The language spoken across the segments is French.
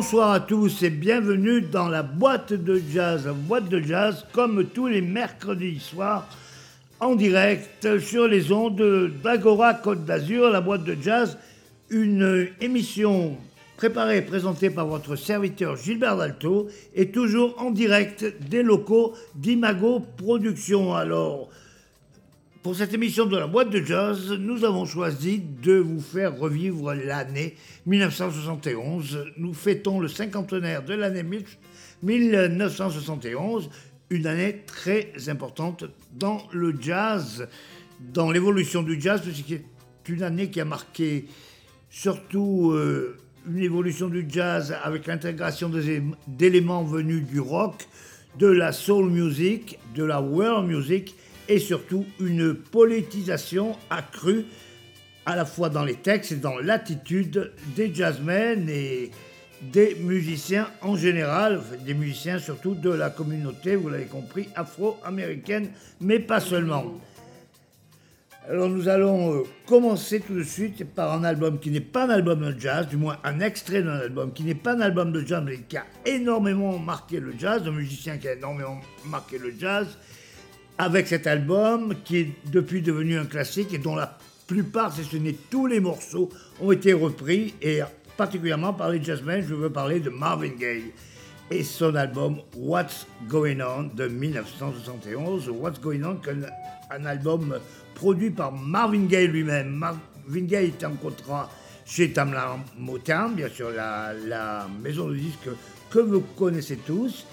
bonsoir à tous et bienvenue dans la boîte de jazz. La boîte de jazz, comme tous les mercredis soirs, en direct sur les ondes d'Agora Côte d'Azur. La boîte de jazz, une émission préparée et présentée par votre serviteur Gilbert Dalto et toujours en direct des locaux d'Imago Productions. Alors, pour cette émission de la boîte de jazz, nous avons choisi de vous faire revivre l'année 1971. Nous fêtons le cinquantenaire de l'année 1971, une année très importante dans le jazz, dans l'évolution du jazz, c'est une année qui a marqué surtout euh, une évolution du jazz avec l'intégration d'éléments venus du rock, de la soul music, de la world music et surtout une politisation accrue à la fois dans les textes et dans l'attitude des jazzmen et des musiciens en général, des musiciens surtout de la communauté, vous l'avez compris, afro-américaine, mais pas seulement. Alors nous allons euh, commencer tout de suite par un album qui n'est pas un album de jazz, du moins un extrait d'un album qui n'est pas un album de jazz, mais qui a énormément marqué le jazz, un musicien qui a énormément marqué le jazz, avec cet album qui est depuis devenu un classique et dont la plupart, si ce n'est tous les morceaux, ont été repris et particulièrement par les jazzmen, je veux parler de Marvin Gaye et son album What's Going On de 1971. What's Going On, un album produit par Marvin Gaye lui-même. Marvin Gaye était en contrat chez Tamla Motown, bien sûr la, la maison de disques que vous connaissez tous.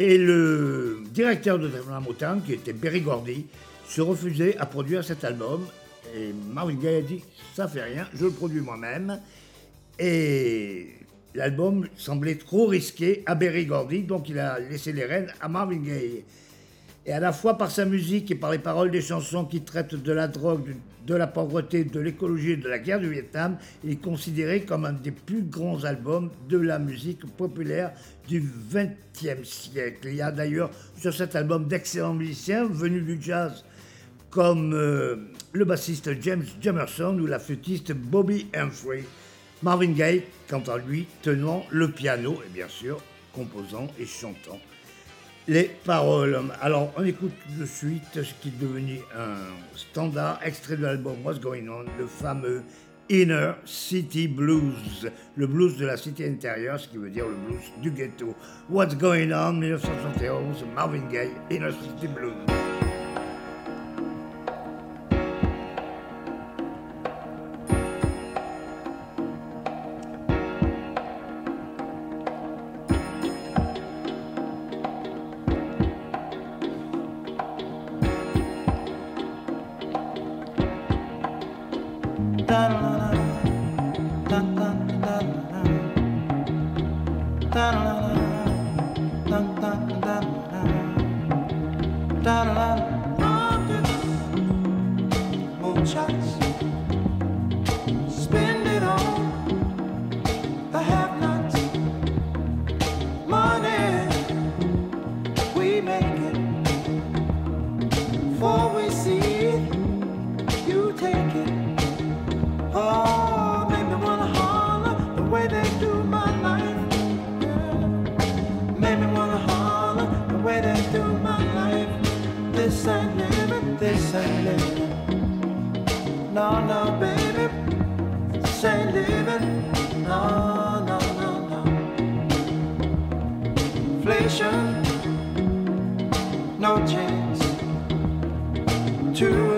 Et le directeur de la Motown, qui était Berry Gordy, se refusait à produire cet album. Et Marvin Gaye a dit Ça fait rien, je le produis moi-même. Et l'album semblait trop risqué à Berry Gordy, donc il a laissé les rênes à Marvin Gaye. Et à la fois par sa musique et par les paroles des chansons qui traitent de la drogue, de la pauvreté, de l'écologie et de la guerre du Vietnam, il est considéré comme un des plus grands albums de la musique populaire du XXe siècle. Il y a d'ailleurs sur cet album d'excellents musiciens venus du jazz comme euh, le bassiste James Jamerson ou la flûtiste Bobby Humphrey. Marvin Gaye, quant à lui, tenant le piano et bien sûr composant et chantant les paroles. Alors, on écoute de suite ce qui est devenu un standard, extrait de l'album What's Going On, le fameux Inner City Blues, le blues de la cité intérieure, ce qui veut dire le blues du ghetto. What's Going On, 1971, Marvin Gaye, Inner City Blues. da da da. More shots. No, no, baby, this ain't living. No, no, no, no. Inflation, no chance to.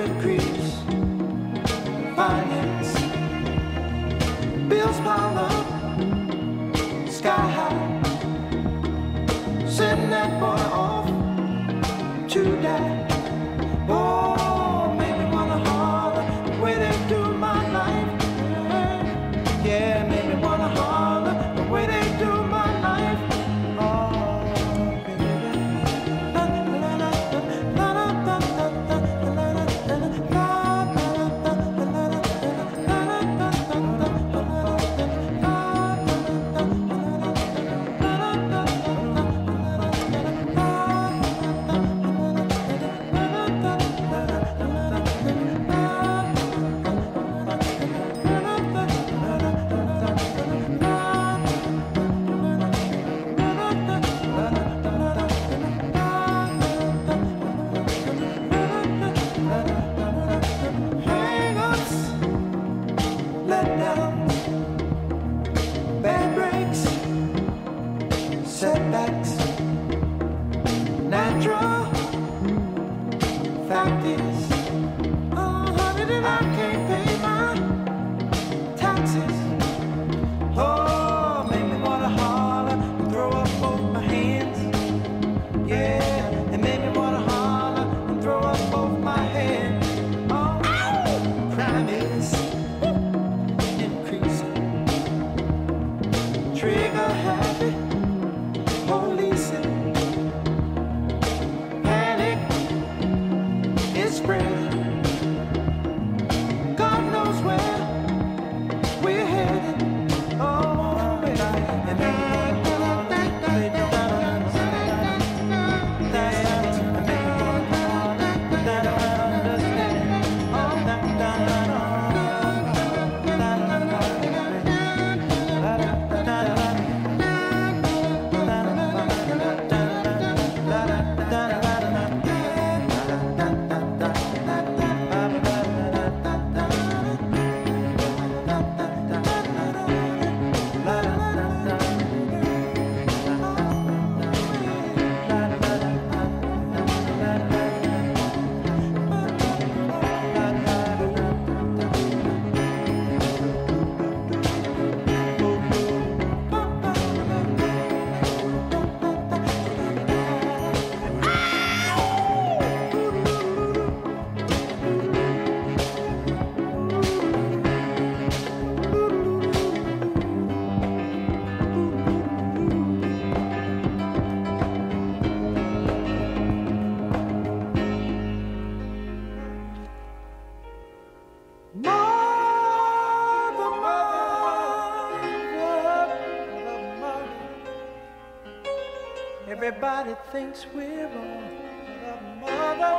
Everybody thinks we're all mother.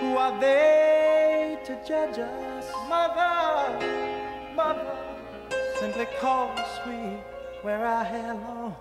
Who are they to judge us? Mother, mother. Simply cause we wear our hair long.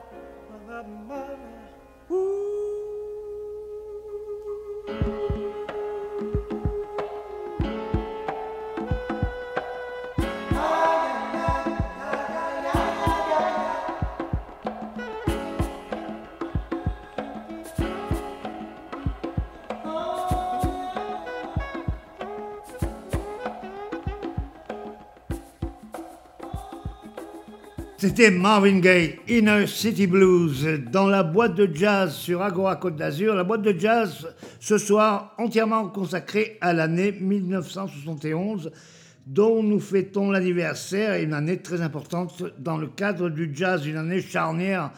C'était Marvin Gaye, Inner City Blues, dans la boîte de jazz sur Agora Côte d'Azur. La boîte de jazz, ce soir, entièrement consacrée à l'année 1971, dont nous fêtons l'anniversaire, une année très importante dans le cadre du jazz, une année charnière,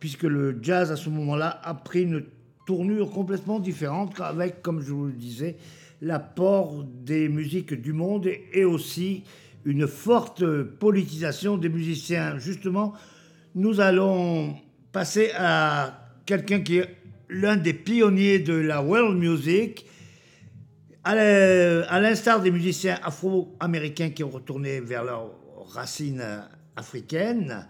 puisque le jazz, à ce moment-là, a pris une tournure complètement différente, avec, comme je vous le disais, l'apport des musiques du monde et aussi une forte politisation des musiciens. Justement, nous allons passer à quelqu'un qui est l'un des pionniers de la world music, à l'instar des musiciens afro-américains qui ont retourné vers leurs racines africaines.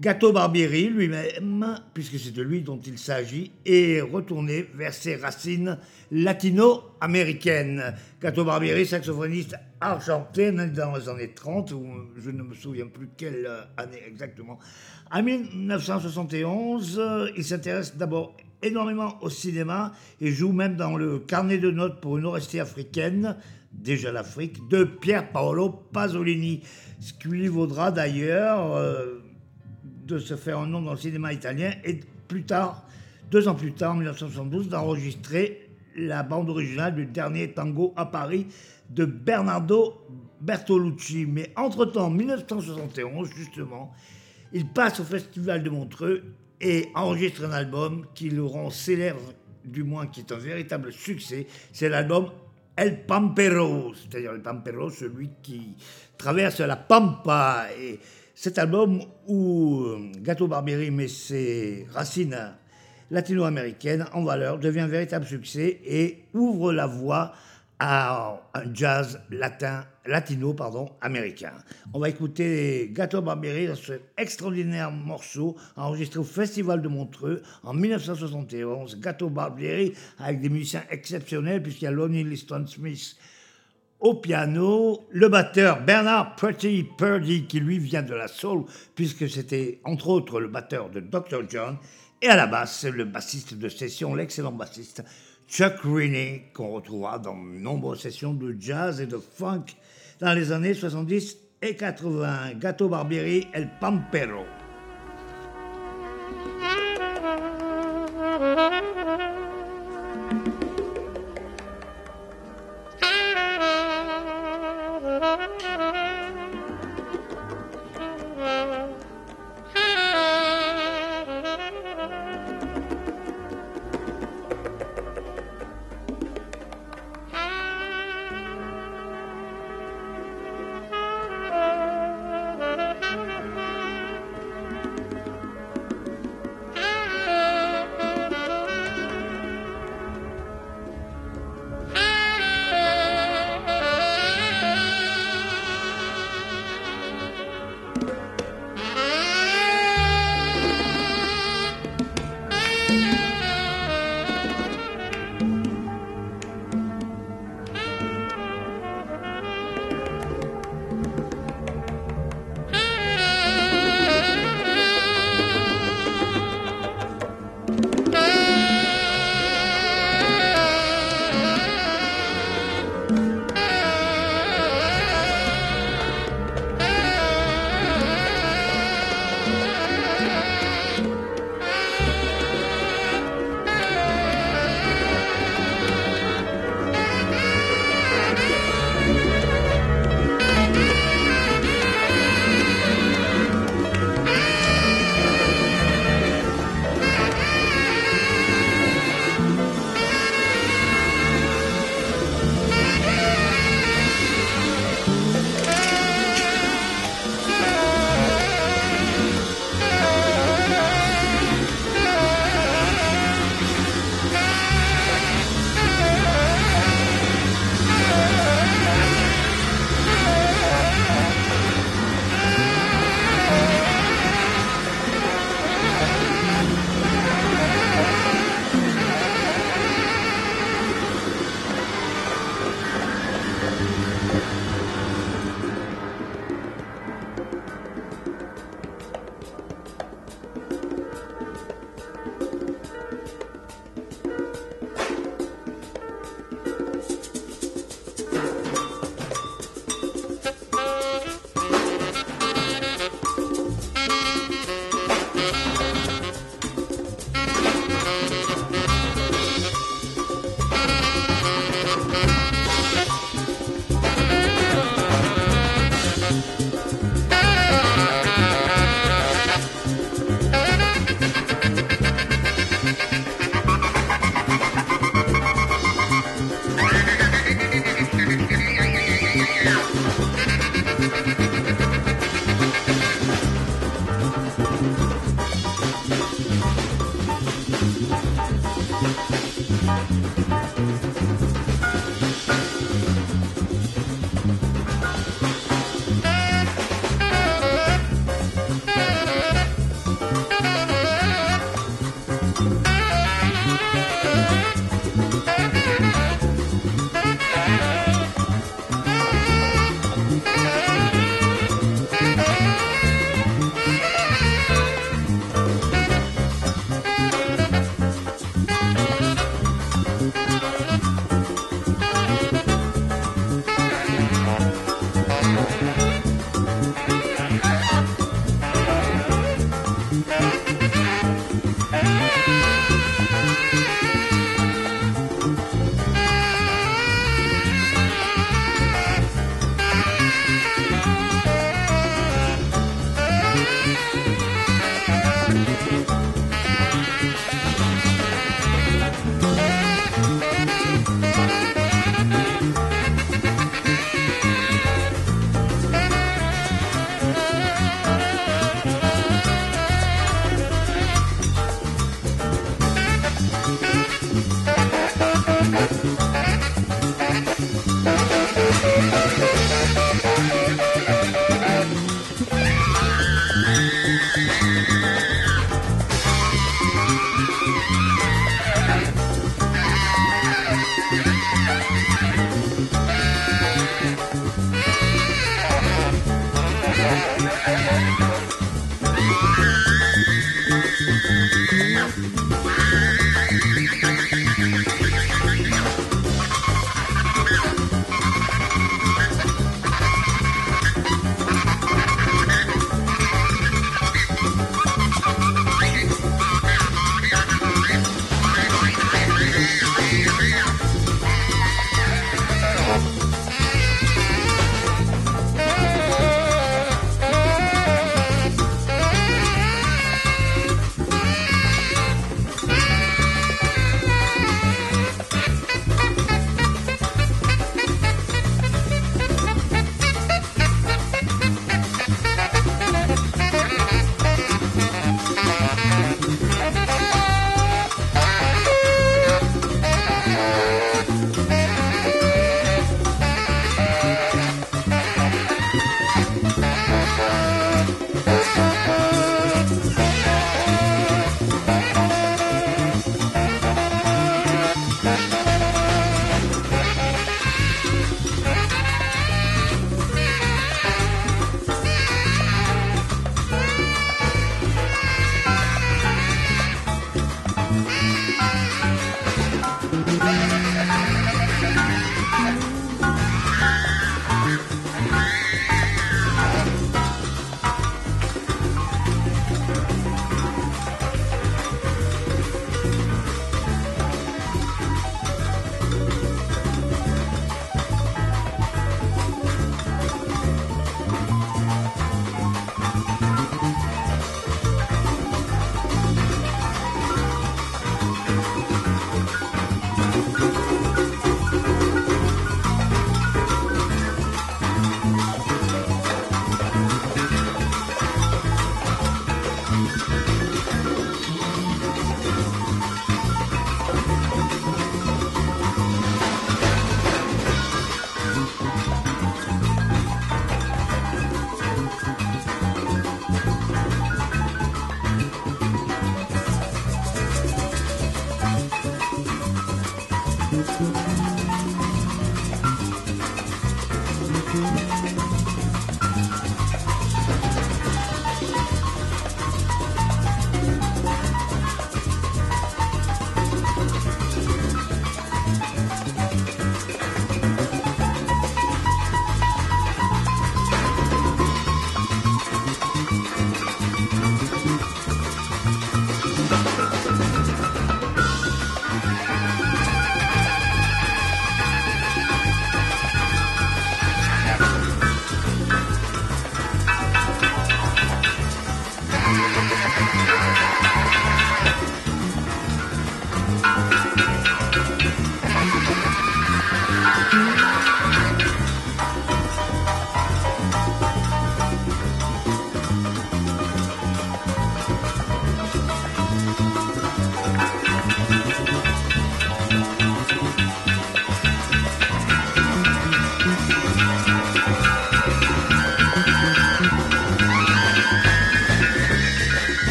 Gato Barbieri lui-même, puisque c'est de lui dont il s'agit, est retourné vers ses racines latino-américaines. Gato Barbieri, saxophoniste argentin dans les années 30, ou je ne me souviens plus quelle année exactement. En 1971, il s'intéresse d'abord énormément au cinéma et joue même dans le carnet de notes pour une orestie africaine, déjà l'Afrique, de Pier Paolo Pasolini, ce qui lui vaudra d'ailleurs... Euh, de se faire un nom dans le cinéma italien et plus tard, deux ans plus tard, en 1972, d'enregistrer la bande originale du dernier tango à Paris de Bernardo Bertolucci. Mais entre-temps, en 1971, justement, il passe au Festival de Montreux et enregistre un album qui le rend célèbre, du moins qui est un véritable succès. C'est l'album El Pampero, c'est-à-dire le Pampero, celui qui traverse la Pampa. Cet album où euh, Gato Barbieri met ses racines latino-américaines en valeur devient un véritable succès et ouvre la voie à un jazz latin, latino pardon, américain. On va écouter Gato Barbieri dans ce extraordinaire morceau enregistré au Festival de Montreux en 1971. Gato Barbieri avec des musiciens exceptionnels puisqu'il y a Lonnie Liston Smith au piano, le batteur Bernard Pretty Purdy, qui lui vient de la soul, puisque c'était entre autres le batteur de Dr. John, Et à la basse, le bassiste de session, l'excellent bassiste Chuck Rainey, qu'on retrouvera dans de nombreuses sessions de jazz et de funk dans les années 70 et 80. Gato Barbieri, El Pampero.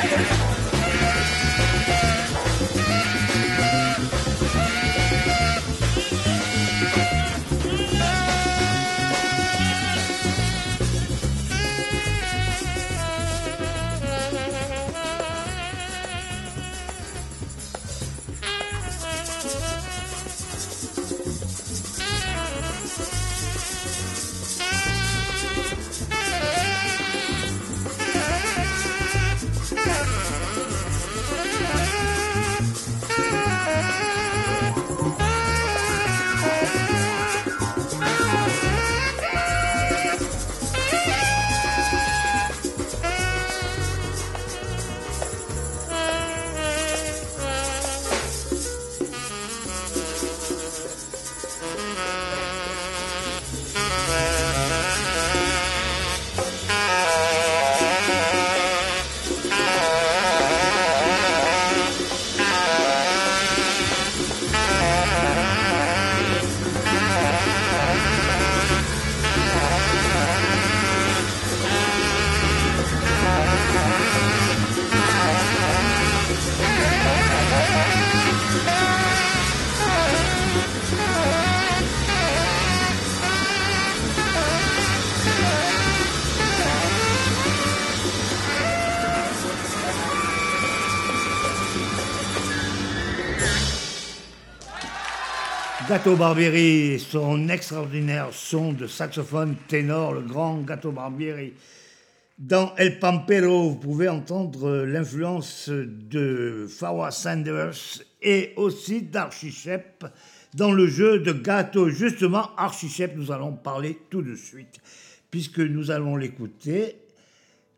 Yeah. Gato Barbieri, son extraordinaire son de saxophone ténor, le grand Gato Barbieri. Dans El Pampero, vous pouvez entendre l'influence de Fawa Sanders et aussi d'Archie Shep dans le jeu de Gato. Justement, Archie Shep, nous allons parler tout de suite, puisque nous allons l'écouter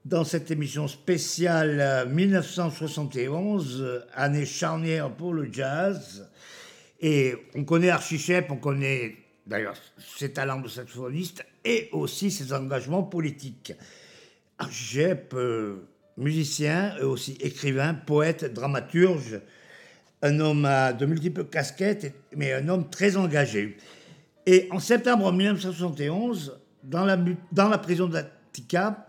dans cette émission spéciale 1971, année charnière pour le jazz. Et on connaît Archie Shep, on connaît d'ailleurs ses talents de saxophoniste et aussi ses engagements politiques. Archie Shep, euh, musicien, aussi écrivain, poète, dramaturge, un homme de multiples casquettes, mais un homme très engagé. Et en septembre 1971, dans la, dans la prison d'Attica,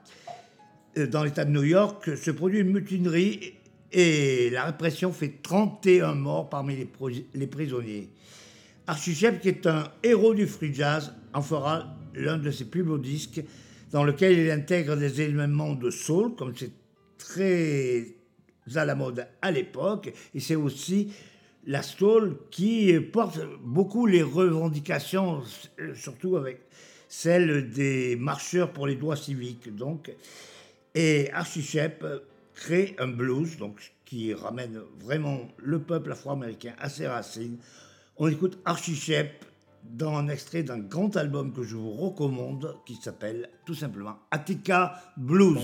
euh, dans l'État de New York, se produit une mutinerie et la répression fait 31 morts parmi les, les prisonniers. Archichep, qui est un héros du free jazz, en fera l'un de ses plus beaux disques, dans lequel il intègre des éléments de soul, comme c'est très à la mode à l'époque, et c'est aussi la soul qui porte beaucoup les revendications, surtout avec celles des marcheurs pour les droits civiques. Donc, et Archichep crée un blues, donc qui ramène vraiment le peuple afro-américain à ses racines. On écoute Archie Shep dans un extrait d'un grand album que je vous recommande qui s'appelle tout simplement Attica Blues.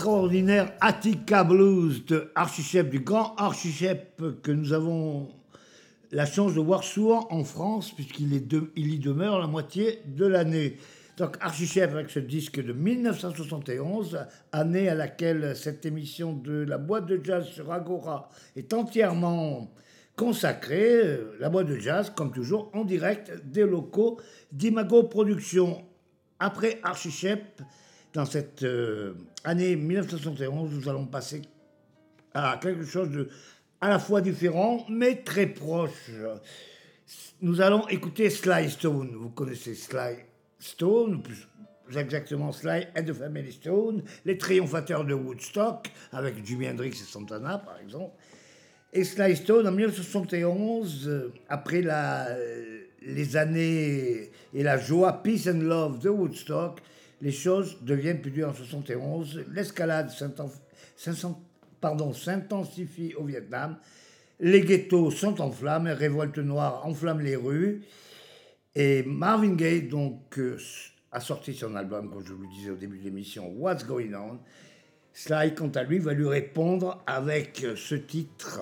L'extraordinaire Attica Blues de Archichep, du grand Archichep que nous avons la chance de voir souvent en France, puisqu'il il y demeure la moitié de l'année. Donc Archichep avec ce disque de 1971, année à laquelle cette émission de la boîte de jazz sur Agora est entièrement consacrée. La boîte de jazz, comme toujours, en direct des locaux d'Imago Productions. Après Archichep, dans cette euh, année 1971, nous allons passer à quelque chose de à la fois différent, mais très proche. Nous allons écouter Sly Stone. Vous connaissez Sly Stone, plus exactement Sly et The Family Stone, les triomphateurs de Woodstock, avec Jimi Hendrix et Santana, par exemple. Et Sly Stone, en 1971, euh, après la, les années et la joie Peace and Love de Woodstock, les choses deviennent plus dures en 71. L'escalade s'intensifie au Vietnam. Les ghettos sont en flammes, révolte noire enflamme les rues. Et Marvin Gaye, donc, euh, a sorti son album, comme je vous le disais au début de l'émission, What's Going On. Sly, quant à lui, va lui répondre avec ce titre,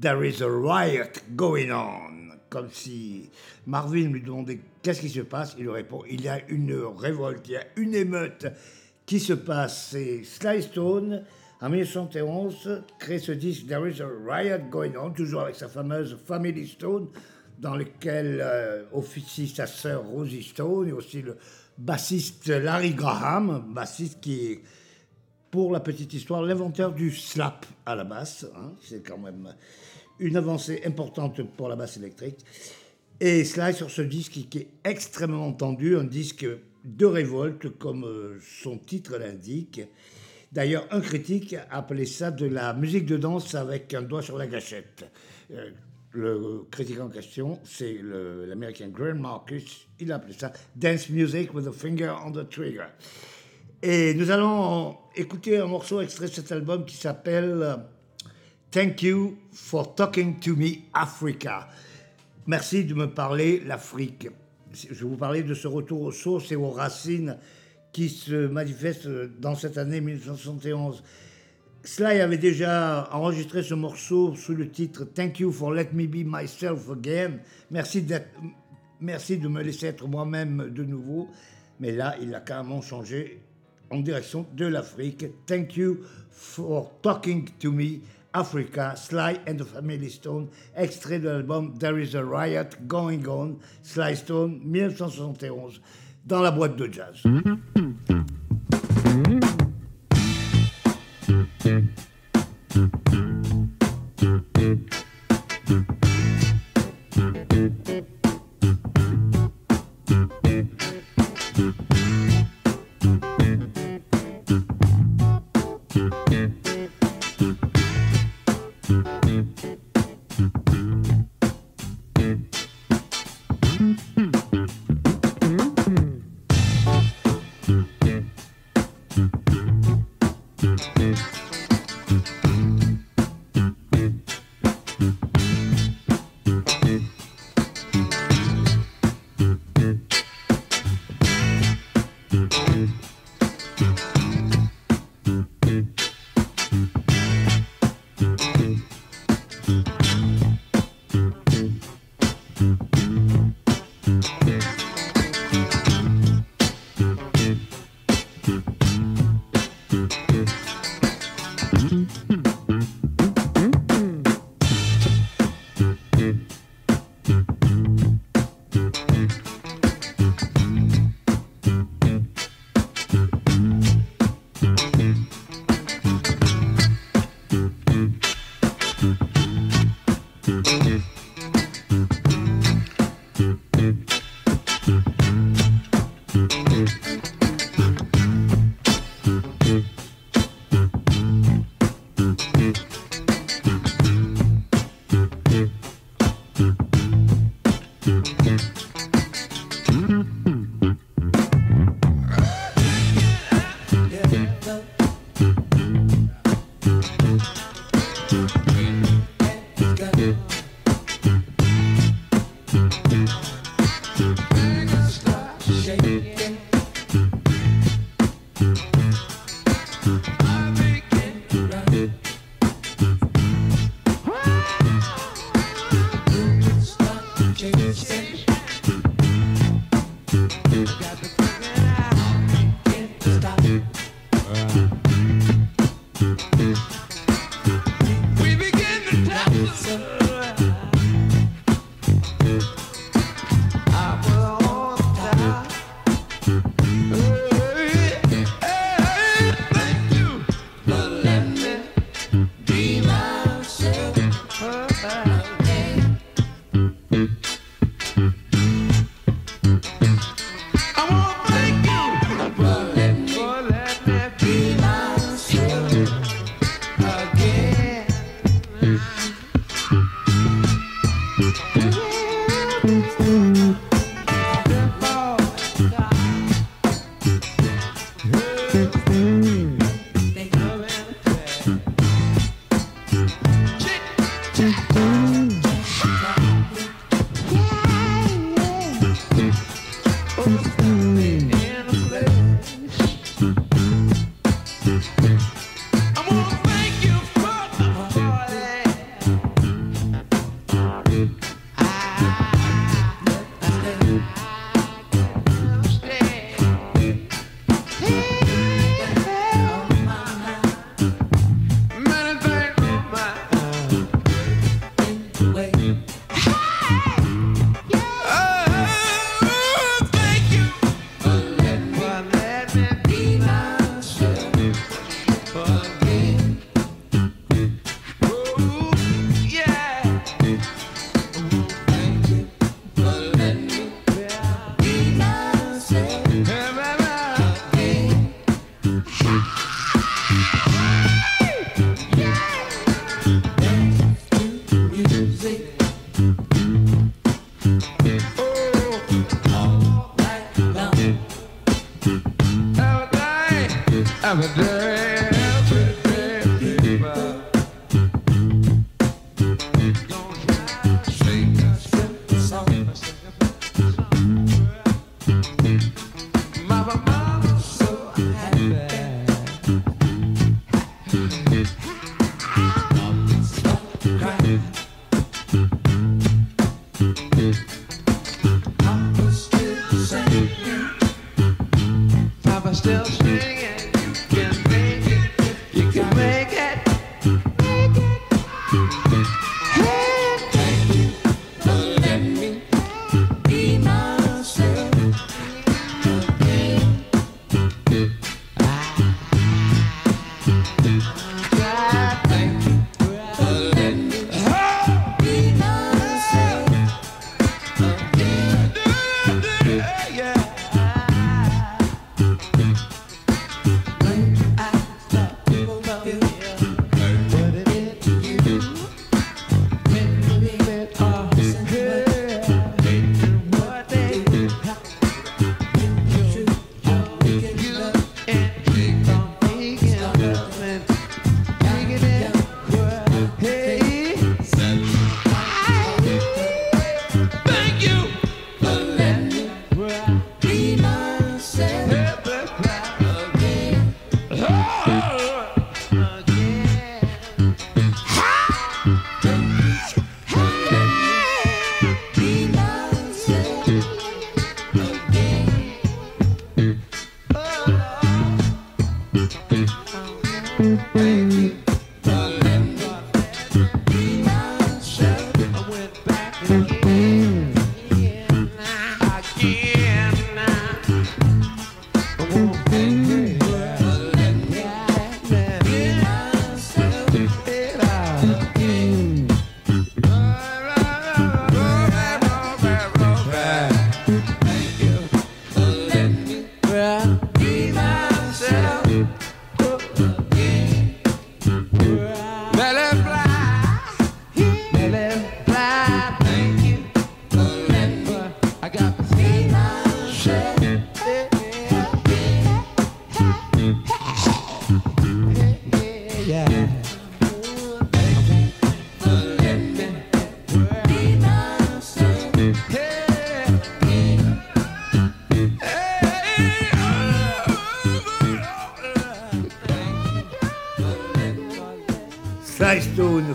There is a riot going on comme si Marvin lui demandait qu'est-ce qui se passe, il répond il y a une révolte, il y a une émeute qui se passe. C'est Sly Stone, en 1971, crée ce disque There is a Riot Going On, toujours avec sa fameuse Family Stone, dans lequel euh, officie sa sœur Rosie Stone et aussi le bassiste Larry Graham, bassiste qui est, pour la petite histoire, l'inventeur du slap à la basse. Hein. c'est quand même une avancée importante pour la basse électrique. Et cela sur ce disque qui est extrêmement tendu, un disque de révolte, comme euh, son titre l'indique. D'ailleurs, un critique a appelé ça de la musique de danse avec un doigt sur la gâchette. Euh, le critique en question, c'est l'américain Graham Marcus. Il a appelé ça Dance Music with a Finger on the Trigger. Et nous allons écouter un morceau extrait de cet album qui s'appelle Thank you for talking to me, Africa. Merci de me parler l'Afrique. Je vous parler de ce retour aux sources et aux racines qui se manifeste dans cette année 1971. Sly avait déjà enregistré ce morceau sous le titre Thank you for let me be myself again. Merci, merci de me laisser être moi-même de nouveau. Mais là, il a carrément changé en direction de l'Afrique. Thank you for talking to me, Africa, Sly and the Family Stone, extrait de l'album There is a Riot Going On, Sly Stone, 1971, dans la boîte de jazz.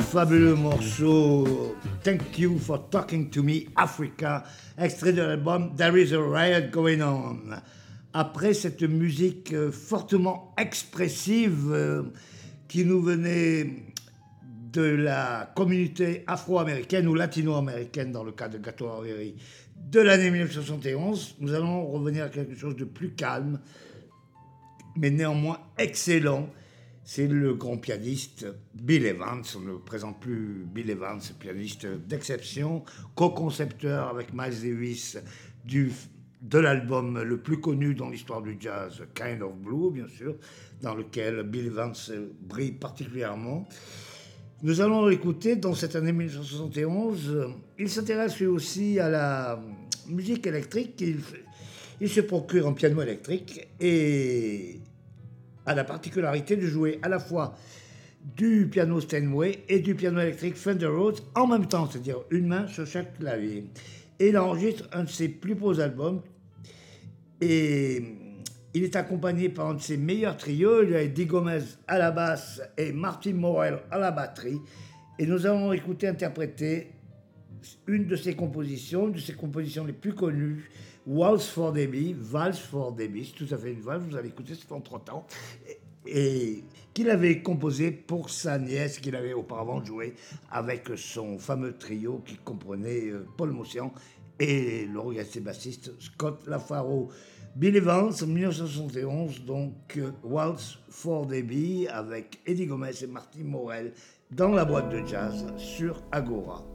Fabuleux morceau. Thank You for Talking to Me Africa, extrait de l'album There is a Riot Going On. Après cette musique euh, fortement expressive euh, qui nous venait de la communauté afro-américaine ou latino-américaine dans le cas de Gato Avery de l'année 1971, nous allons revenir à quelque chose de plus calme, mais néanmoins excellent c'est le grand pianiste Bill Evans. On ne présente plus Bill Evans, pianiste d'exception, co-concepteur avec Miles Davis du, de l'album le plus connu dans l'histoire du jazz, Kind of Blue, bien sûr, dans lequel Bill Evans brille particulièrement. Nous allons l'écouter dans cette année 1971. Il s'intéresse lui aussi à la musique électrique. Il, il se procure un piano électrique et a la particularité de jouer à la fois du piano Steinway et du piano électrique Fender Rhodes en même temps, c'est-à-dire une main sur chaque clavier. Et il enregistre un de ses plus beaux albums et il est accompagné par un de ses meilleurs trios. Il y a Eddie Gomez à la basse et Martin Morel à la batterie. Et nous allons écouter interpréter une de ses compositions, de ses compositions les plus connues, Waltz for Debbie, Valse for Debbie, c'est tout à fait une valse, vous avez écouté, c'est entre temps, et, et qu'il avait composé pour sa nièce, qu'il avait auparavant joué avec son fameux trio qui comprenait euh, Paul Mossian et le bassiste Scott Lafaro. Bill Evans, 1971, donc euh, Waltz for Debbie avec Eddie Gomez et Martin Morel dans la boîte de jazz sur Agora.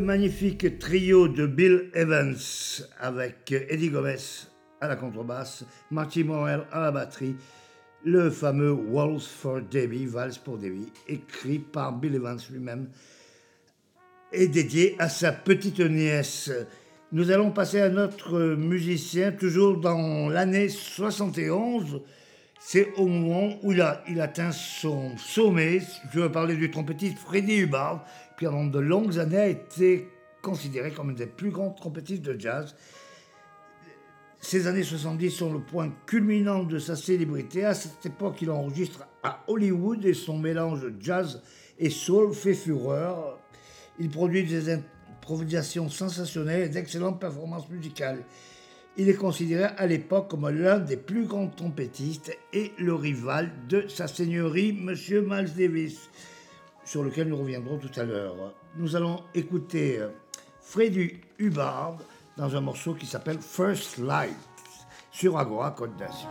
Magnifique trio de Bill Evans avec Eddie Gomez à la contrebasse, Marty Morel à la batterie, le fameux Waltz for Debbie, Valse pour Debbie, écrit par Bill Evans lui-même et dédié à sa petite nièce. Nous allons passer à notre musicien, toujours dans l'année 71. C'est au moment où il, il atteint son sommet. Je veux parler du trompettiste Freddie Hubbard, pendant de longues années a été considéré comme un des plus grands trompettistes de jazz. Ces années 70 sont le point culminant de sa célébrité. À cette époque, il enregistre à Hollywood et son mélange jazz et soul fait fureur. Il produit des improvisations sensationnelles et d'excellentes performances musicales. Il est considéré à l'époque comme l'un des plus grands trompettistes et le rival de sa seigneurie, M. Miles Davis, sur lequel nous reviendrons tout à l'heure. Nous allons écouter euh, Freddy Hubbard dans un morceau qui s'appelle First Light sur Agora Côte d'Azur.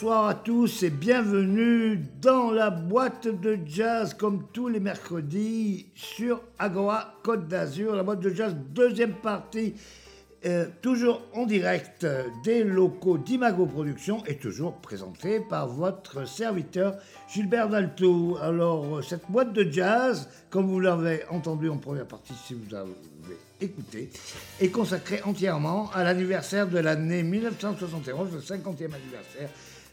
Bonsoir à tous et bienvenue dans la boîte de jazz comme tous les mercredis sur Agora Côte d'Azur, la boîte de jazz deuxième partie, euh, toujours en direct des locaux d'Imago Productions et toujours présenté par votre serviteur Gilbert Dalto. Alors cette boîte de jazz, comme vous l'avez entendu en première partie si vous avez écouté, est consacrée entièrement à l'anniversaire de l'année 1971, le 50e anniversaire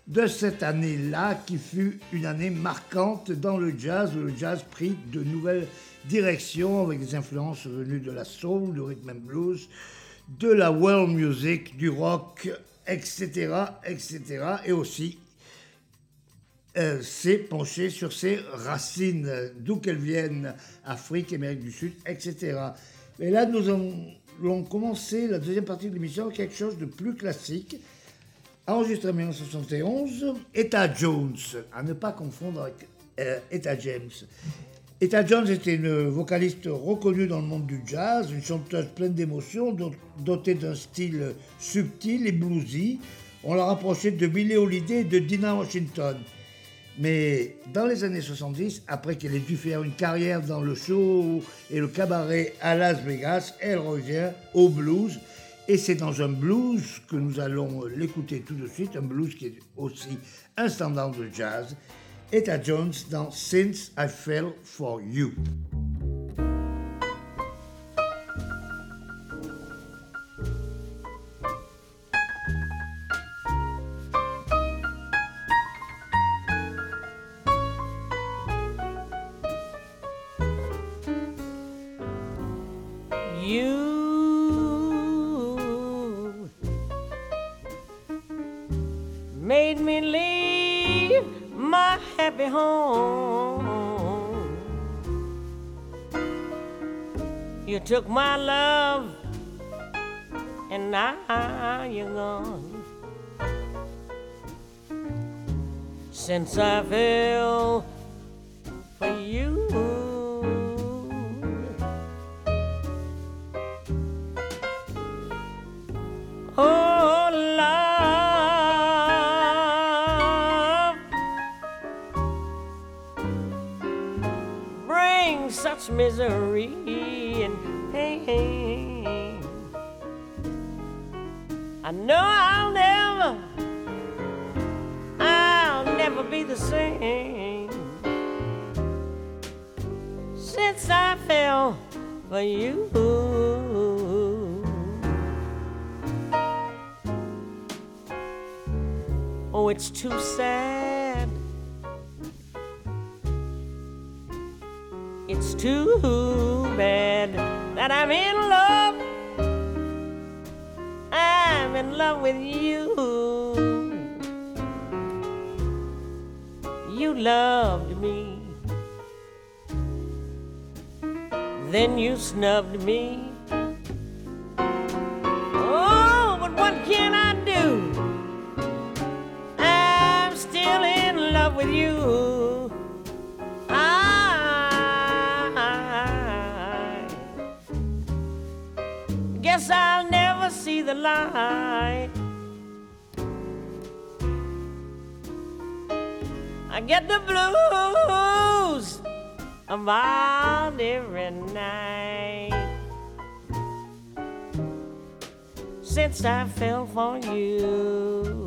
de cette année-là, qui fut une année marquante dans le jazz, où le jazz prit de nouvelles directions avec des influences venues de la soul, du rhythm and blues, de la world music, du rock, etc., etc., et aussi euh, s'est penché sur ses racines, d'où qu'elles viennent, Afrique, Amérique du Sud, etc. Et là, nous allons commencer la deuxième partie de l'émission avec quelque chose de plus classique, enregistré en 1971, Etta Jones, à ne pas confondre avec euh, Etta James. Etta Jones était une vocaliste reconnue dans le monde du jazz, une chanteuse pleine d'émotions, dotée d'un style subtil et bluesy. On l'a rapprochée de Billie Holiday et de Dina Washington. Mais dans les années 70, après qu'elle ait dû faire une carrière dans le show et le cabaret à Las Vegas, elle revient au blues et c'est dans un blues que nous allons l'écouter tout de suite, un blues qui est aussi un standard de jazz. Etta Jones dans Since I Fell for You. Took my love, and now you're gone. Since I fell for you. Oh, such misery and pain. I know I'll never, I'll never be the same since I fell for you. Oh, it's too sad. It's too bad that I'm in love I'm in love with you. You loved me, then you snubbed me. Oh, but what can I do? I'm still in love with you. The light. I get the blues about every night since I fell for you.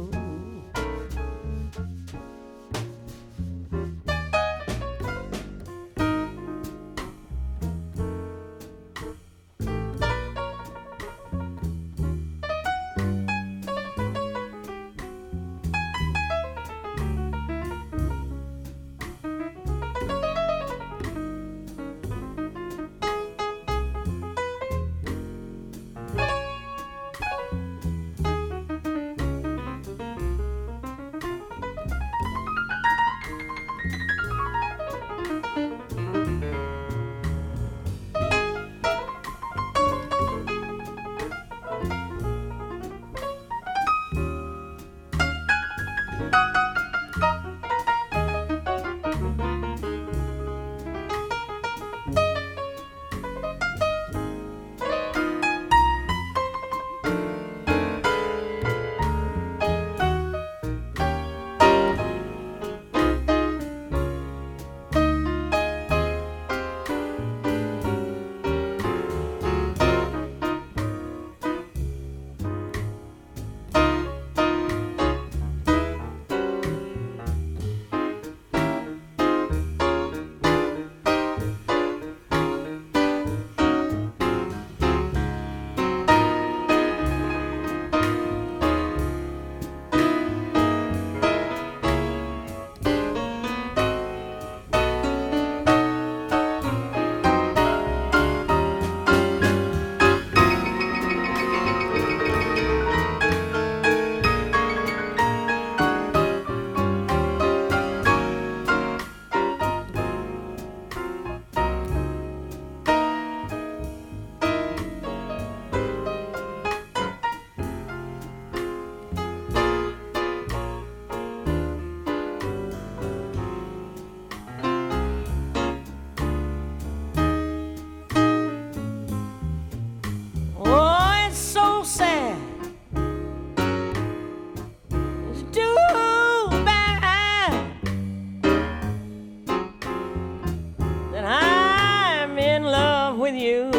with you.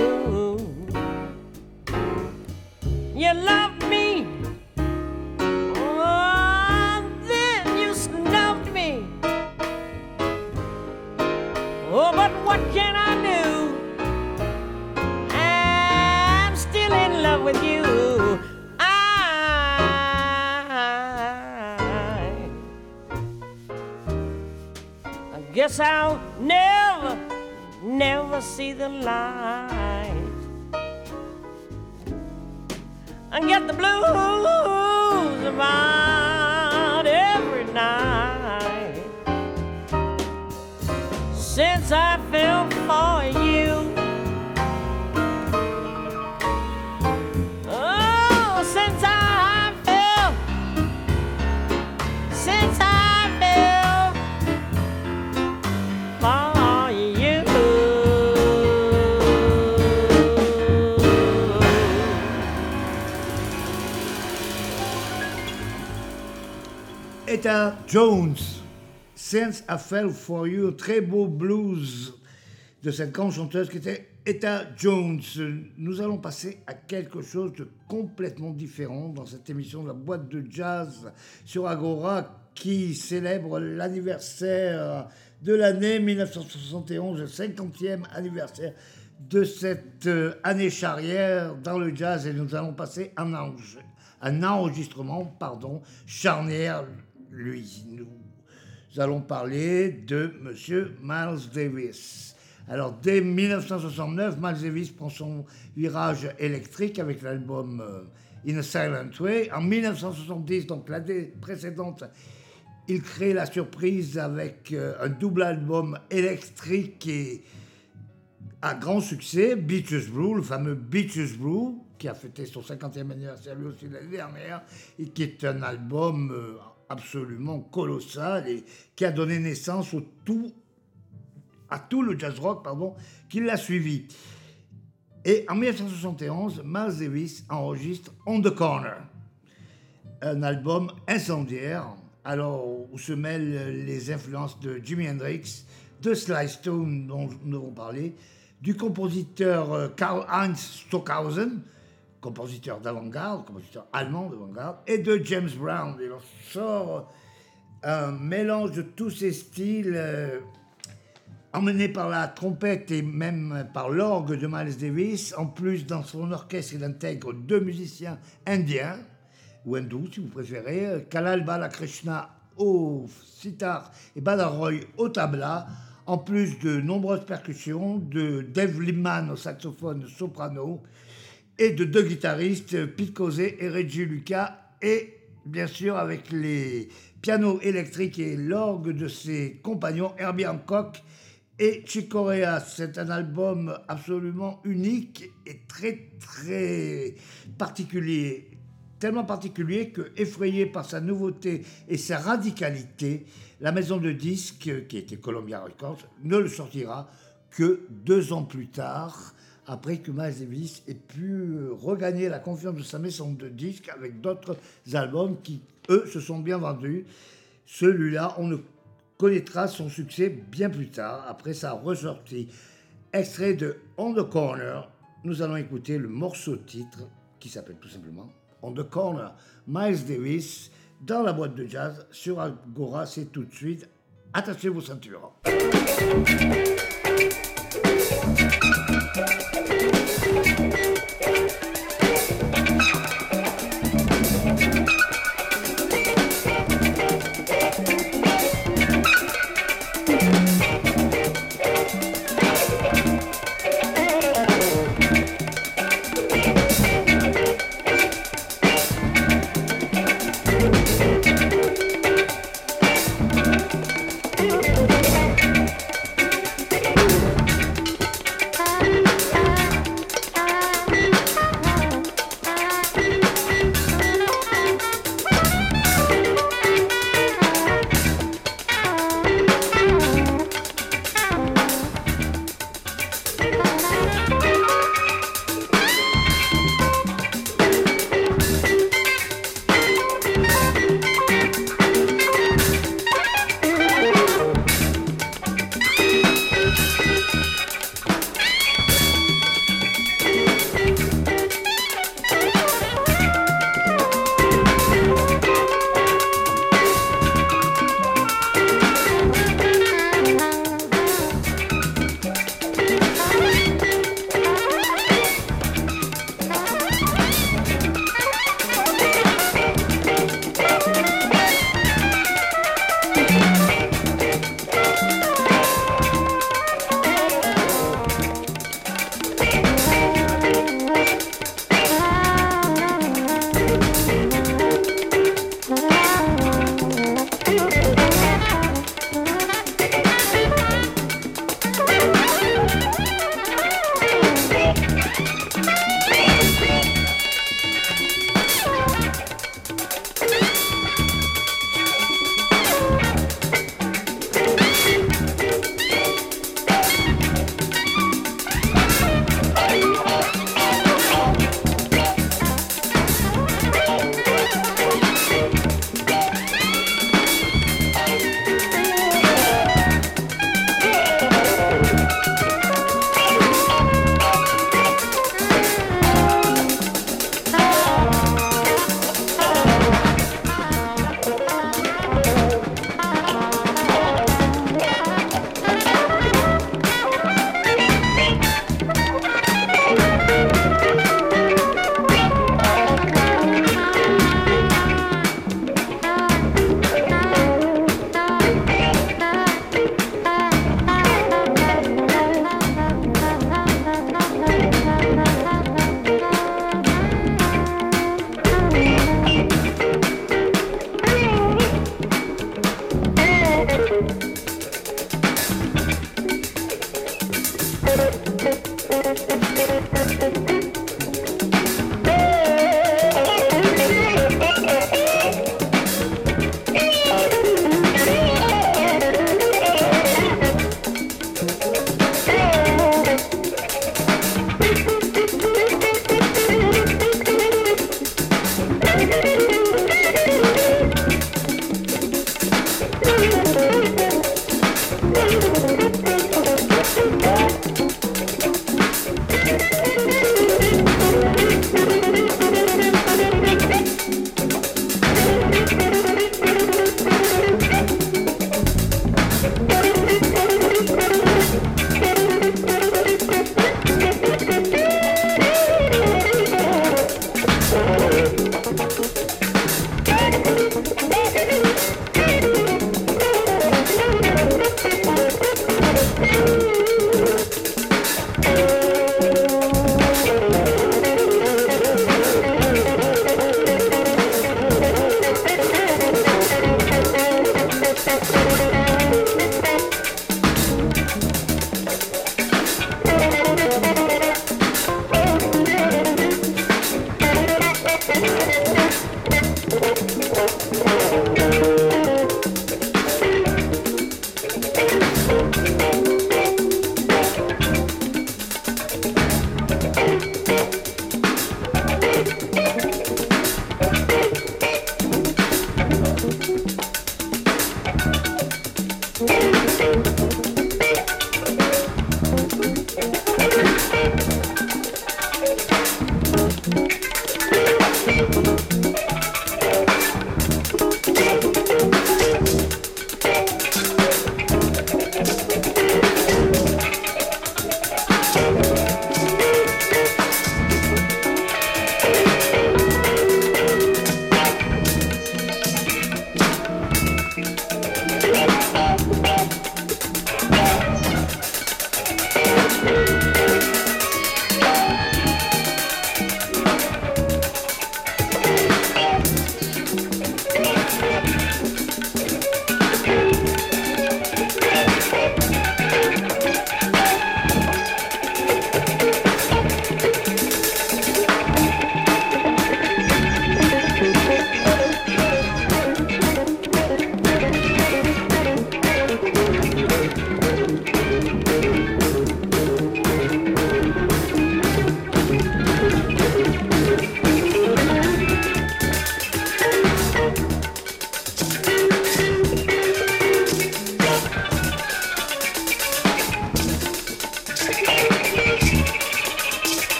You love me, oh, then you snubbed me. Oh, but what can I do? I'm still in love with you. I, I guess I'll see the light. Etta Jones, Since I Fell For You, très beau blues de cette grande chanteuse qui était Etta Jones. Nous allons passer à quelque chose de complètement différent dans cette émission de la boîte de jazz sur Agora qui célèbre l'anniversaire de l'année 1971, le 50e anniversaire de cette euh, année charrière dans le jazz et nous allons passer un, un enregistrement pardon, charnière, lui. Nous allons parler de Monsieur Miles Davis. Alors, dès 1969, Miles Davis prend son virage électrique avec l'album euh, In a Silent Way. En 1970, donc l'année précédente, il crée la surprise avec euh, un double album électrique et à grand succès, Beaches Brew, le fameux Beaches Brew, qui a fêté son 50e anniversaire lui aussi l'année dernière, et qui est un album euh, absolument colossal et qui a donné naissance au tout, à tout le jazz rock pardon, qui l'a suivi. Et en 1971, Miles Davis enregistre On the Corner, un album incendiaire, alors où se mêlent les influences de Jimi Hendrix, de Sly Stone dont nous avons parlé, du compositeur euh, Karl-Heinz Stockhausen, compositeur d'avant-garde, compositeur allemand d'avant-garde, et de James Brown. Et on sort un mélange de tous ces styles, euh, emmené par la trompette et même par l'orgue de Miles Davis. En plus, dans son orchestre, il intègre deux musiciens indiens, ou hindous si vous préférez, euh, Kalal Balakrishna au sitar et Badaroy au tabla, en plus de nombreuses percussions, de Dave Liman au saxophone soprano, et de deux guitaristes, Pete Cosé et Reggie Lucas, et bien sûr avec les pianos électriques et l'orgue de ses compagnons Herbie Hancock et Chick Corea. C'est un album absolument unique et très très particulier. Tellement particulier que, effrayé par sa nouveauté et sa radicalité, la maison de disques, qui était Columbia Records, ne le sortira que deux ans plus tard, après que Miles Davis ait pu regagner la confiance de sa maison de disques avec d'autres albums qui, eux, se sont bien vendus. Celui-là, on connaîtra son succès bien plus tard, après sa ressortie. Extrait de On the Corner, nous allons écouter le morceau titre qui s'appelle tout simplement On the Corner, Miles Davis, dans la boîte de jazz sur Agora, c'est tout de suite. Attachez vos ceintures.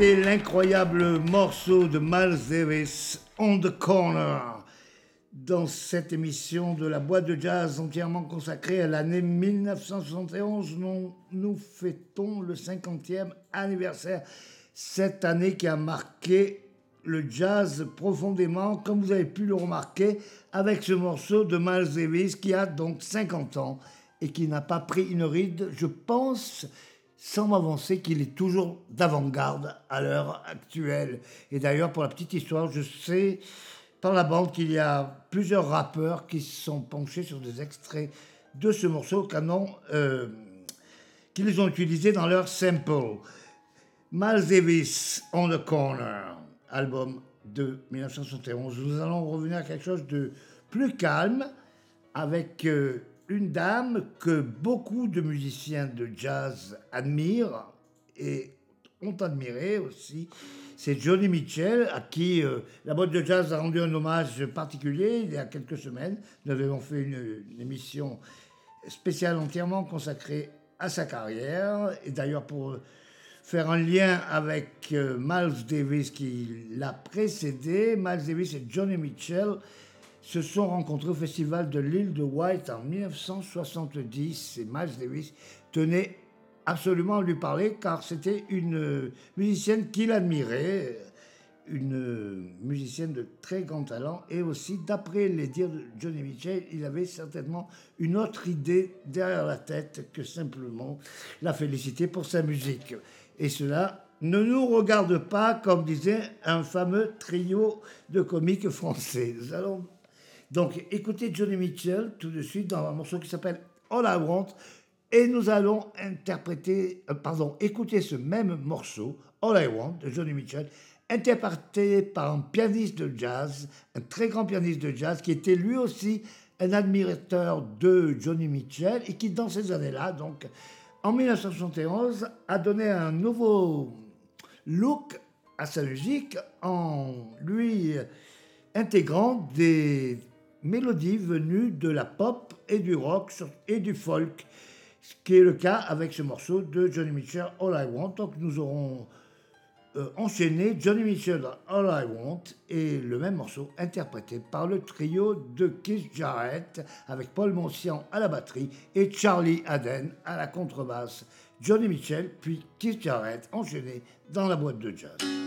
C'était l'incroyable morceau de Miles Davis, On the Corner, dans cette émission de la boîte de jazz entièrement consacrée à l'année 1971. Nous, nous fêtons le 50e anniversaire. Cette année qui a marqué le jazz profondément, comme vous avez pu le remarquer, avec ce morceau de Miles Davis qui a donc 50 ans et qui n'a pas pris une ride, je pense, sans m'avancer, qu'il est toujours d'avant-garde à l'heure actuelle. Et d'ailleurs, pour la petite histoire, je sais dans la bande qu'il y a plusieurs rappeurs qui se sont penchés sur des extraits de ce morceau, canon, euh, qu'ils ont utilisés dans leur sample. Miles On the Corner, album de 1971. Nous allons revenir à quelque chose de plus calme avec euh, une dame que beaucoup de musiciens de jazz admirent et ont admiré aussi. C'est Johnny Mitchell, à qui euh, la boîte de jazz a rendu un hommage particulier il y a quelques semaines. Nous avons fait une, émission spéciale entièrement consacrée à sa carrière. Et d'ailleurs, pour faire un lien avec euh, Miles Davis qui l'a précédé, Miles Davis et Johnny Mitchell se sont rencontrés au festival de l'île de White en 1970 et Miles Davis tenait absolument à lui parler car c'était une musicienne qu'il admirait, une musicienne de très grand talent et aussi, d'après les dires de Johnny Mitchell, il avait certainement une autre idée derrière la tête que simplement la féliciter pour sa musique. Et cela ne nous regarde pas, comme disait un fameux trio de comiques français. Nous allons donc écoutez Johnny Mitchell tout de suite dans un morceau qui s'appelle All I Want. Et nous allons interpréter, euh, pardon, écouter ce même morceau, All I Want de Johnny Mitchell, interprété par un pianiste de jazz, un très grand pianiste de jazz qui était lui aussi un admirateur de Johnny Mitchell et qui dans ces années-là, donc en 1971, a donné un nouveau look à sa musique en lui intégrant des mélodies venues de la pop et du rock et du folk, ce qui est le cas avec ce morceau de Johnny Mitchell, All I Want. Donc nous aurons euh, enchaîné Johnny Mitchell, All I Want, et le même morceau interprété par le trio de Keith Jarrett, avec Paul Moncian à la batterie et Charlie Haden à la contrebasse. Johnny Mitchell, puis Keith Jarrett, enchaîné dans la boîte de jazz.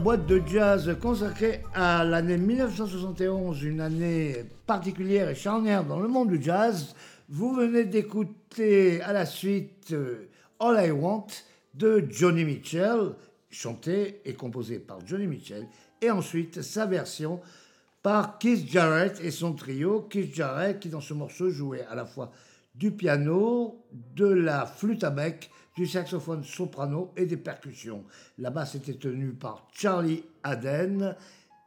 Boîte de jazz consacrée à l'année 1971, une année particulière et charnière dans le monde du jazz. Vous venez d'écouter à la suite euh, All I Want de Johnny Mitchell, chanté et composé par Johnny Mitchell, et ensuite sa version par Keith Jarrett et son trio. Keith Jarrett qui dans ce morceau jouait à la fois du piano, de la flûte à bec, du saxophone soprano et des percussions. La basse était tenue par Charlie Haden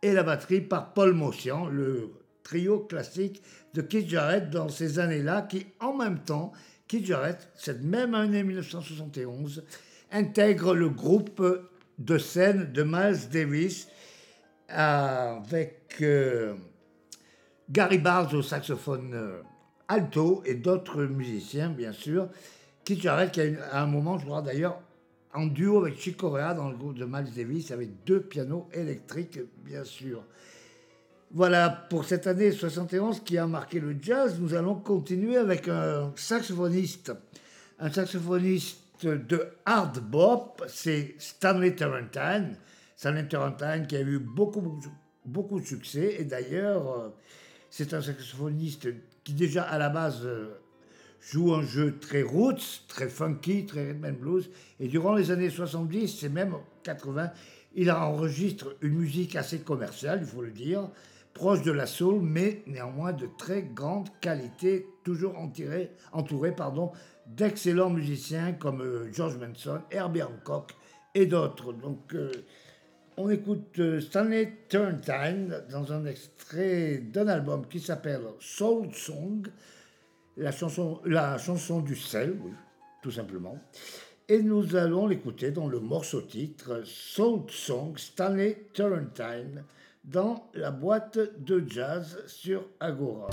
et la batterie par Paul Mossian, le trio classique de Keith Jarrett dans ces années-là, qui en même temps, Keith Jarrett, cette même année 1971, intègre le groupe de scène de Miles Davis avec euh, Gary Barnes au saxophone euh, alto et d'autres musiciens, bien sûr. Qui a une- à un moment, je crois d'ailleurs, en duo avec Chick Corea dans le groupe de Miles Davis, avec deux pianos électriques, bien sûr. Voilà pour cette année 71 qui a marqué le jazz. Nous allons continuer avec un saxophoniste, un saxophoniste de hard bop, c'est Stanley Turrentine. Stanley Turrentine qui a eu beaucoup, beaucoup, beaucoup de succès et d'ailleurs, euh, c'est un saxophoniste qui déjà à la base euh, joue un jeu très roots, très funky, très rhythm and blues. Et durant les années 70 et même 80, il enregistre une musique assez commerciale, il faut le dire, proche de la soul, mais néanmoins de très grande qualité, toujours entouré, entouré pardon, d'excellents musiciens comme euh, George Benson, Herbie Hancock et d'autres. Donc, euh, on écoute euh, Stanley Turntine dans un extrait d'un album qui s'appelle Soul Song, la chanson, la chanson du sel, oui, tout simplement. Et nous allons l'écouter dans le morceau titre Soul Song Stanley Turrentine dans la boîte de jazz sur Agora.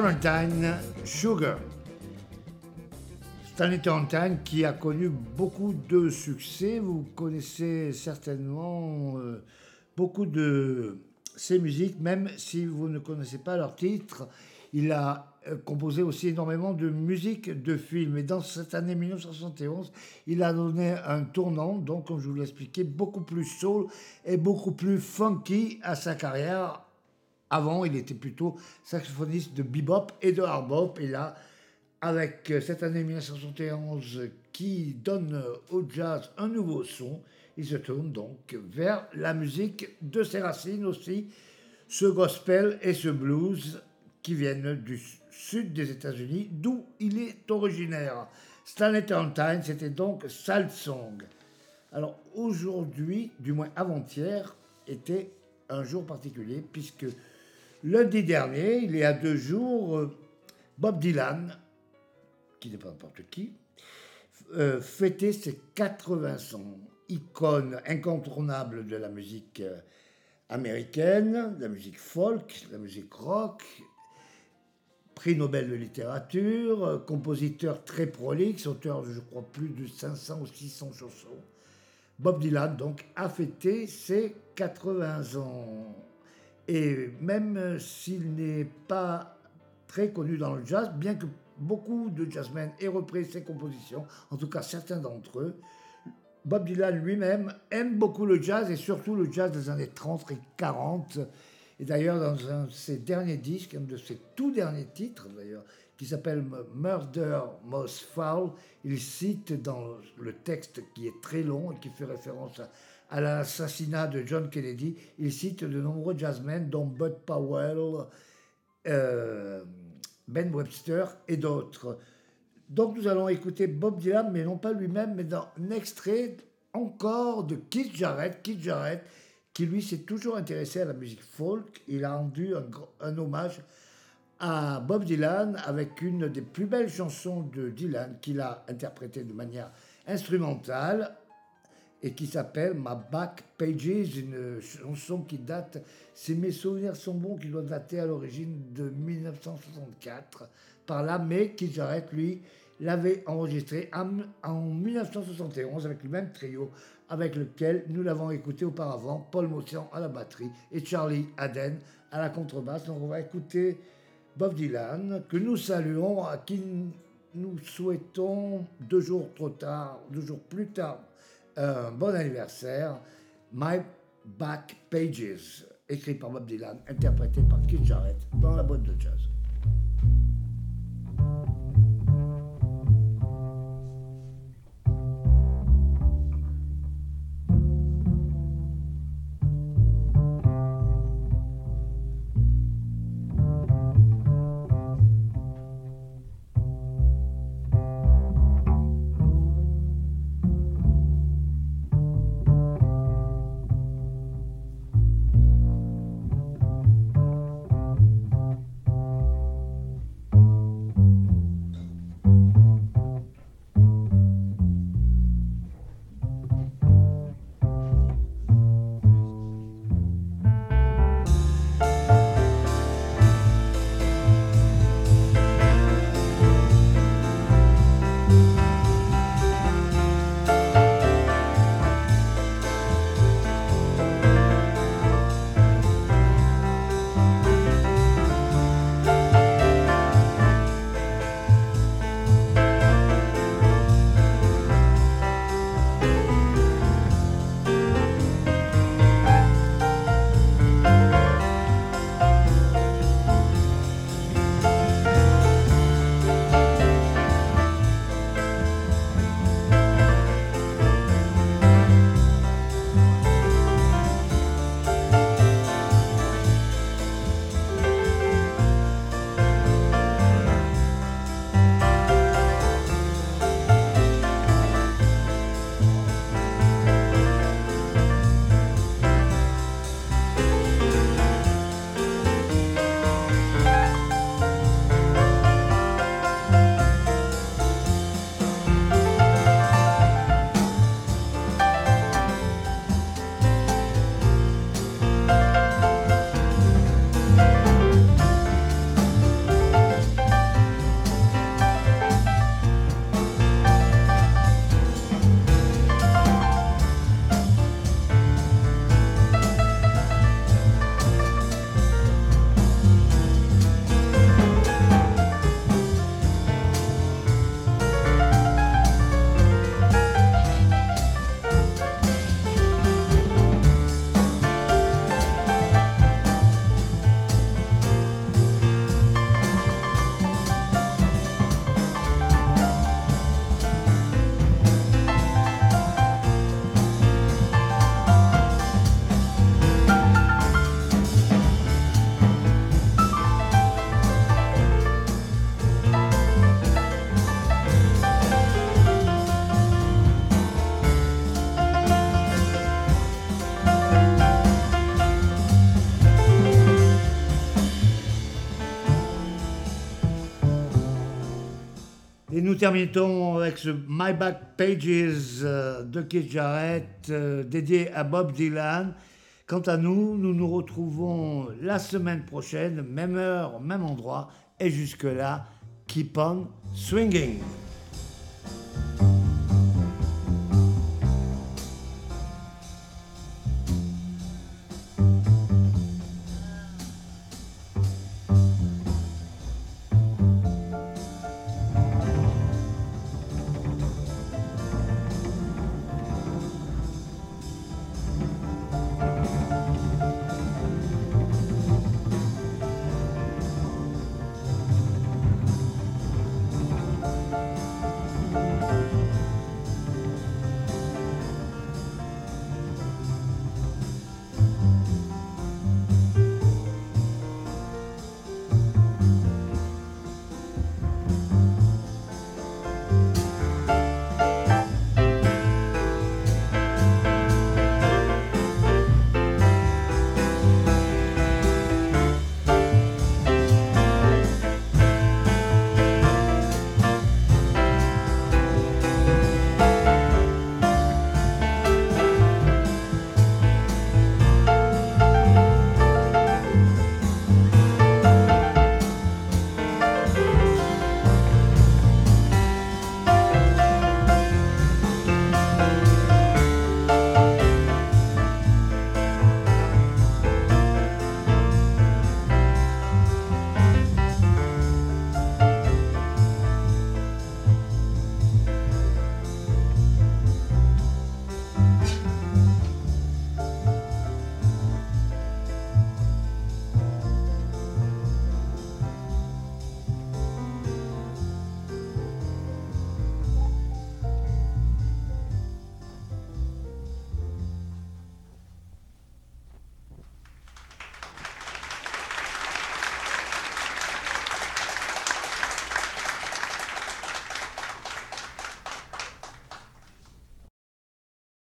Tarantine Sugar. Stanley Tarantine qui a connu beaucoup de succès. Vous connaissez certainement euh, beaucoup de ses musiques, même si vous ne connaissez pas leur titre. Il a euh, composé aussi énormément de musique de films. Et dans cette année 1971, il a donné un tournant, donc comme je vous l'ai expliqué, beaucoup plus soul et beaucoup plus funky à sa carrière. Avant, il était plutôt saxophoniste de bebop et de hard bop. Et là, avec cette année 1971 qui donne au jazz un nouveau son, il se tourne donc vers la musique de ses racines aussi, ce gospel et ce blues qui viennent du sud des États-Unis, d'où il est originaire. Stanley Tarantine, c'était donc Salt Song. Alors aujourd'hui, du moins avant-hier, était un jour particulier, puisque lundi dernier, il y a deux jours, euh, Bob Dylan, qui n'est pas n'importe qui, euh, fêtait ses 80 ans, icône incontournable de la musique euh, américaine, de la musique folk, de la musique rock, prix Nobel de littérature, compositeur très prolixe, auteur de, je crois, plus de 500 ou 600 chansons. Bob Dylan, donc, a fêté ses 80 ans. Et même s'il n'est pas très connu dans le jazz, bien que beaucoup de jazzmen aient repris ses compositions, en tout cas certains d'entre eux, Bob Dylan lui-même aime beaucoup le jazz et surtout le jazz des années 30 et 40. Et d'ailleurs, dans un de ses derniers disques, un de ses tout derniers titres d'ailleurs, qui s'appelle Murder Most Foul, il cite dans le texte qui est très long et qui fait référence à, l'assassinat de John Kennedy, il cite de nombreux jazzmen, dont Bud Powell, euh, Ben Webster et d'autres. Donc nous allons écouter Bob Dylan, mais non pas lui-même, mais dans un extrait encore de Keith Jarrett. Keith Jarrett, qui lui s'est toujours intéressé à la musique folk. Il a rendu un, hommage à Bob Dylan avec une des plus belles chansons de Dylan qu'il a interprétée de manière instrumentale et qui s'appelle My Back Pages, une chanson qui date, si mes souvenirs sont bons, qui doit dater à l'origine de 1964 par là, mais qui j'arrête lui l'avait enregistré en, en 1971 avec le même trio avec lequel nous l'avons écouté auparavant, Paul Motian à la batterie et Charlie Aden à la contrebasse. Donc on va écouter Bob Dylan, que nous saluons, à qui nous souhaitons deux jours trop tard, deux jours plus tard, bon anniversaire. My Back Pages, écrit par Bob Dylan, interprété par Keith Jarrett dans la boîte de jazz. Terminons avec ce My Back Pages euh, de Keith Jarrett, euh, dédié à Bob Dylan. Quant à nous, nous nous retrouvons la semaine prochaine, même heure, même endroit, et jusque-là, keep on swinging.